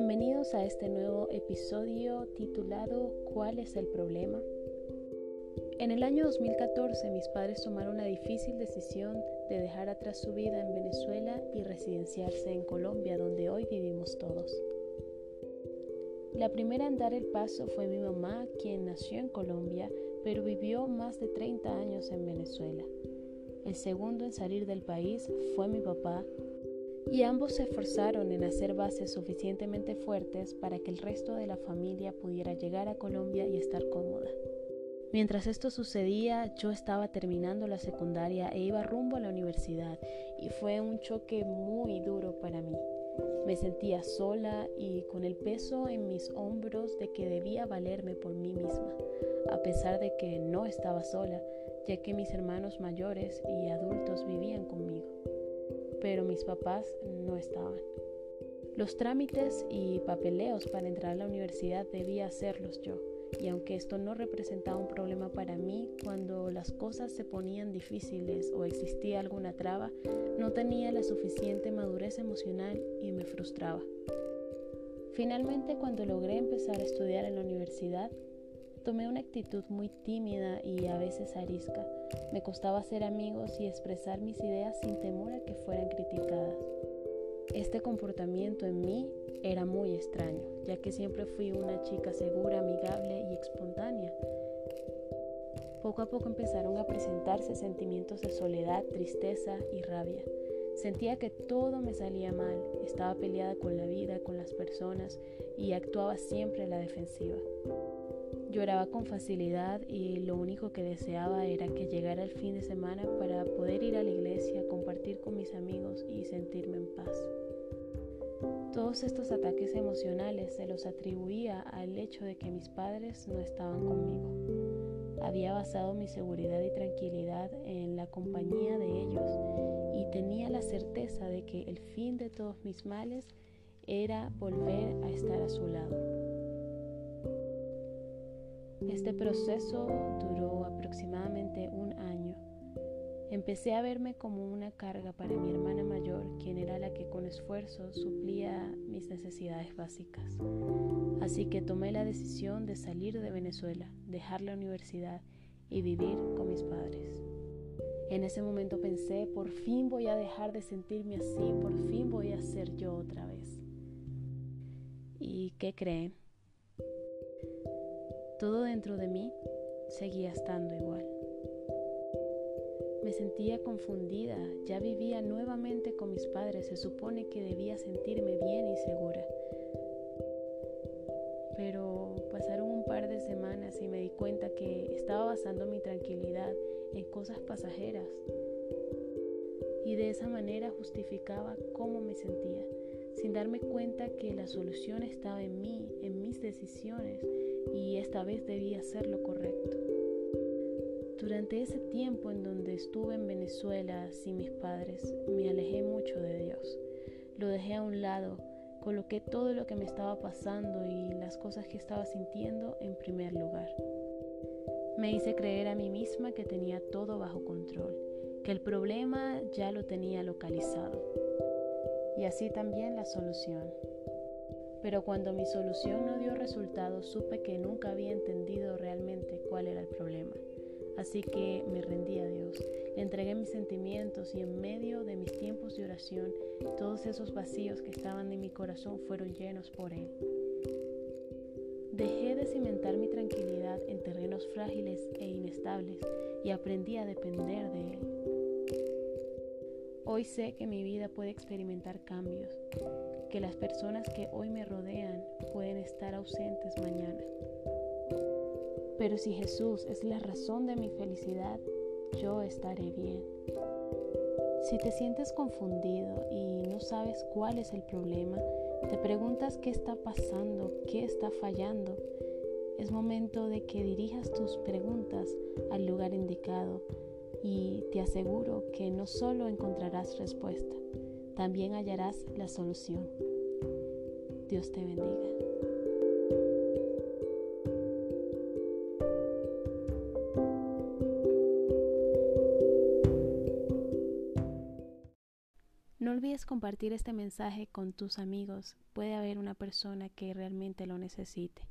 Bienvenidos a este nuevo episodio titulado ¿Cuál es el problema? En el año 2014 mis padres tomaron la difícil decisión de dejar atrás su vida en Venezuela y residenciarse en Colombia, donde hoy vivimos todos. La primera en dar el paso fue mi mamá, quien nació en Colombia, pero vivió más de 30 años en Venezuela. El segundo en salir del país fue mi papá, y ambos se esforzaron en hacer bases suficientemente fuertes para que el resto de la familia pudiera llegar a Colombia y estar cómoda. Mientras esto sucedía, yo estaba terminando la secundaria e iba rumbo a la universidad y fue un choque muy duro para mí. Me sentía sola y con el peso en mis hombros de que debía valerme por mí misma, a pesar de que no estaba sola, ya que mis hermanos mayores y adultos vivían conmigo pero mis papás no estaban. Los trámites y papeleos para entrar a la universidad debía hacerlos yo, y aunque esto no representaba un problema para mí, cuando las cosas se ponían difíciles o existía alguna traba, no tenía la suficiente madurez emocional y me frustraba. Finalmente, cuando logré empezar a estudiar en la universidad, tomé una actitud muy tímida y a veces arisca. Me costaba hacer amigos y expresar mis ideas sin temor a que fueran criticadas. Este comportamiento en mí era muy extraño, ya que siempre fui una chica segura, amigable y espontánea. Poco a poco empezaron a presentarse sentimientos de soledad, tristeza y rabia. Sentía que todo me salía mal, estaba peleada con la vida, con las personas y actuaba siempre a la defensiva. Lloraba con facilidad y lo único que deseaba era que llegara el fin de semana para poder ir a la iglesia, compartir con mis amigos y sentirme en paz. Todos estos ataques emocionales se los atribuía al hecho de que mis padres no estaban conmigo. Había basado mi seguridad y tranquilidad en la compañía de ellos y tenía la certeza de que el fin de todos mis males era volver a estar a su lado. Este proceso duró aproximadamente un año. Empecé a verme como una carga para mi hermana mayor, quien era la que con esfuerzo suplía mis necesidades básicas. Así que tomé la decisión de salir de Venezuela, dejar la universidad y vivir con mis padres. En ese momento pensé, por fin voy a dejar de sentirme así, por fin voy a ser yo otra vez. ¿Y qué creen? Todo dentro de mí seguía estando igual. Me sentía confundida, ya vivía nuevamente con mis padres, se supone que debía sentirme bien y segura. Pero pasaron un par de semanas y me di cuenta que estaba basando mi tranquilidad en cosas pasajeras. Y de esa manera justificaba cómo me sentía, sin darme cuenta que la solución estaba en mí, en mis decisiones, y esta vez debía hacer lo correcto. Durante ese tiempo en donde estuve en Venezuela sin mis padres, me alejé mucho de Dios. Lo dejé a un lado, coloqué todo lo que me estaba pasando y las cosas que estaba sintiendo en primer lugar. Me hice creer a mí misma que tenía todo bajo control, que el problema ya lo tenía localizado y así también la solución. Pero cuando mi solución no dio resultado, supe que nunca había entendido realmente cuál era el problema. Así que me rendí a Dios, le entregué mis sentimientos y en medio de mis tiempos de oración, todos esos vacíos que estaban en mi corazón fueron llenos por Él. Dejé de cimentar mi tranquilidad en terrenos frágiles e inestables y aprendí a depender de Él. Hoy sé que mi vida puede experimentar cambios, que las personas que hoy me rodean pueden estar ausentes mañana. Pero si Jesús es la razón de mi felicidad, yo estaré bien. Si te sientes confundido y no sabes cuál es el problema, te preguntas qué está pasando, qué está fallando, es momento de que dirijas tus preguntas al lugar indicado y te aseguro que no solo encontrarás respuesta, también hallarás la solución. Dios te bendiga. No olvides compartir este mensaje con tus amigos. Puede haber una persona que realmente lo necesite.